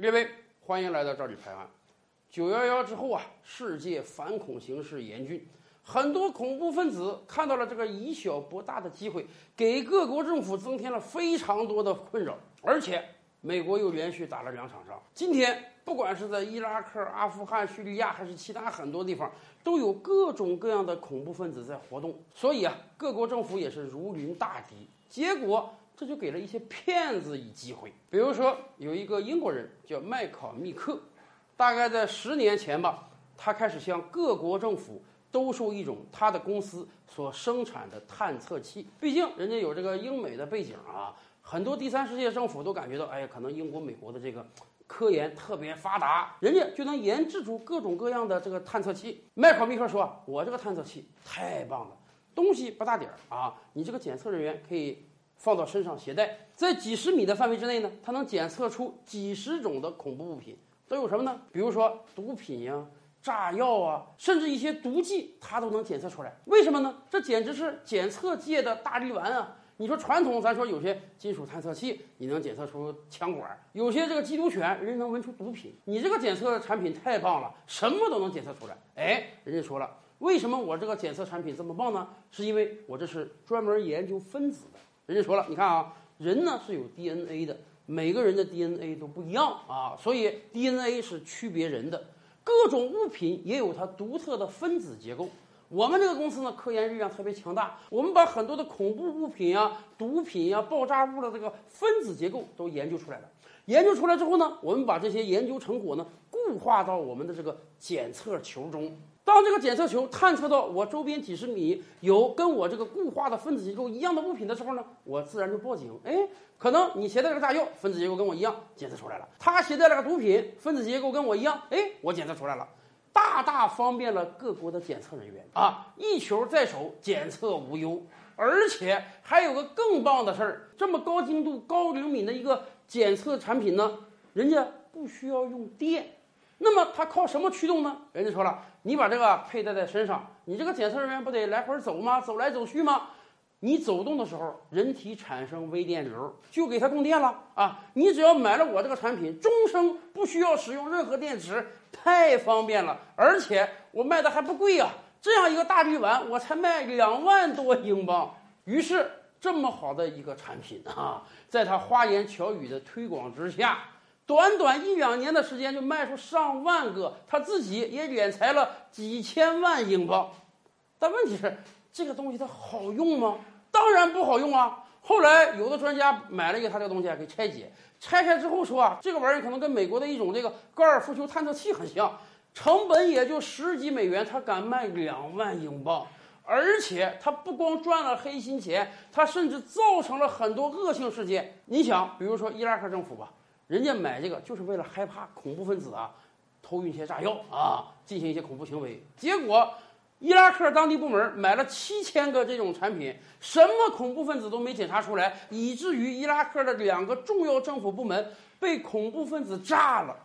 列位，欢迎来到这里拍案。九幺幺之后啊，世界反恐形势严峻，很多恐怖分子看到了这个以小博大的机会，给各国政府增添了非常多的困扰。而且，美国又连续打了两场仗。今天，不管是在伊拉克、阿富汗、叙利亚，还是其他很多地方，都有各种各样的恐怖分子在活动。所以啊，各国政府也是如临大敌。结果。这就给了一些骗子以机会，比如说有一个英国人叫麦考密克，大概在十年前吧，他开始向各国政府兜售一种他的公司所生产的探测器。毕竟人家有这个英美的背景啊，很多第三世界政府都感觉到，哎呀，可能英国、美国的这个科研特别发达，人家就能研制出各种各样的这个探测器。麦考密克说：“我这个探测器太棒了，东西不大点儿啊，你这个检测人员可以。”放到身上携带，在几十米的范围之内呢，它能检测出几十种的恐怖物品，都有什么呢？比如说毒品呀、炸药啊，甚至一些毒剂，它都能检测出来。为什么呢？这简直是检测界的大力丸啊！你说传统，咱说有些金属探测器，你能检测出枪管；有些这个缉毒犬，人能闻出毒品。你这个检测产品太棒了，什么都能检测出来。哎，人家说了，为什么我这个检测产品这么棒呢？是因为我这是专门研究分子的。人家说了，你看啊，人呢是有 DNA 的，每个人的 DNA 都不一样啊，所以 DNA 是区别人的。各种物品也有它独特的分子结构。我们这个公司呢，科研力量特别强大，我们把很多的恐怖物品呀、毒品呀、爆炸物的这个分子结构都研究出来了。研究出来之后呢，我们把这些研究成果呢固化到我们的这个检测球中。当这个检测球探测到我周边几十米有跟我这个固化的分子结构一样的物品的时候呢，我自然就报警。哎，可能你携带了个炸药，分子结构跟我一样，检测出来了；他携带了个毒品，分子结构跟我一样，哎，我检测出来了，大大方便了各国的检测人员啊！一球在手，检测无忧。而且还有个更棒的事儿，这么高精度、高灵敏的一个检测产品呢，人家不需要用电。那么它靠什么驱动呢？人家说了，你把这个佩戴在身上，你这个检测人员不得来回走吗？走来走去吗？你走动的时候，人体产生微电流，就给它供电了啊！你只要买了我这个产品，终生不需要使用任何电池，太方便了，而且我卖的还不贵啊！这样一个大力丸，我才卖两万多英镑。于是，这么好的一个产品啊，在他花言巧语的推广之下。短短一两年的时间就卖出上万个，他自己也敛财了几千万英镑。但问题是，这个东西它好用吗？当然不好用啊！后来有的专家买了一个他这个东西给拆解，拆开之后说啊，这个玩意儿可能跟美国的一种这个高尔夫球探测器很像，成本也就十几美元，他敢卖两万英镑，而且他不光赚了黑心钱，他甚至造成了很多恶性事件。你想，比如说伊拉克政府吧。人家买这个就是为了害怕恐怖分子啊，偷运一些炸药啊，进行一些恐怖行为。结果，伊拉克当地部门买了七千个这种产品，什么恐怖分子都没检查出来，以至于伊拉克的两个重要政府部门被恐怖分子炸了。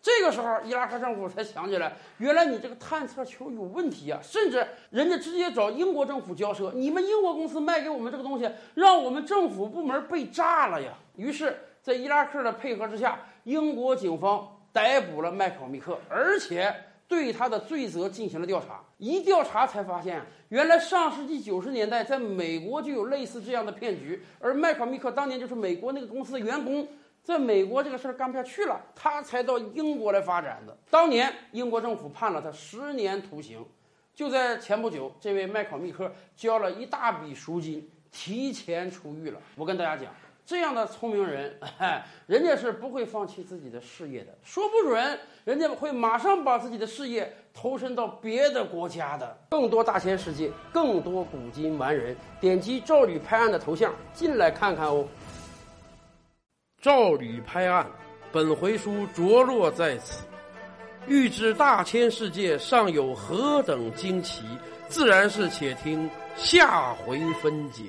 这个时候，伊拉克政府才想起来，原来你这个探测球有问题啊！甚至人家直接找英国政府交涉，你们英国公司卖给我们这个东西，让我们政府部门被炸了呀。于是。在伊拉克的配合之下，英国警方逮捕了麦考密克，而且对他的罪责进行了调查。一调查才发现，原来上世纪九十年代在美国就有类似这样的骗局，而麦考密克当年就是美国那个公司的员工，在美国这个事儿干不下去了，他才到英国来发展的。当年英国政府判了他十年徒刑，就在前不久，这位麦考密克交了一大笔赎金，提前出狱了。我跟大家讲。这样的聪明人，人家是不会放弃自己的事业的，说不准人家会马上把自己的事业投身到别的国家的。更多大千世界，更多古今完人，点击赵吕拍案的头像进来看看哦。赵吕拍案，本回书着落在此。欲知大千世界尚有何等惊奇，自然是且听下回分解。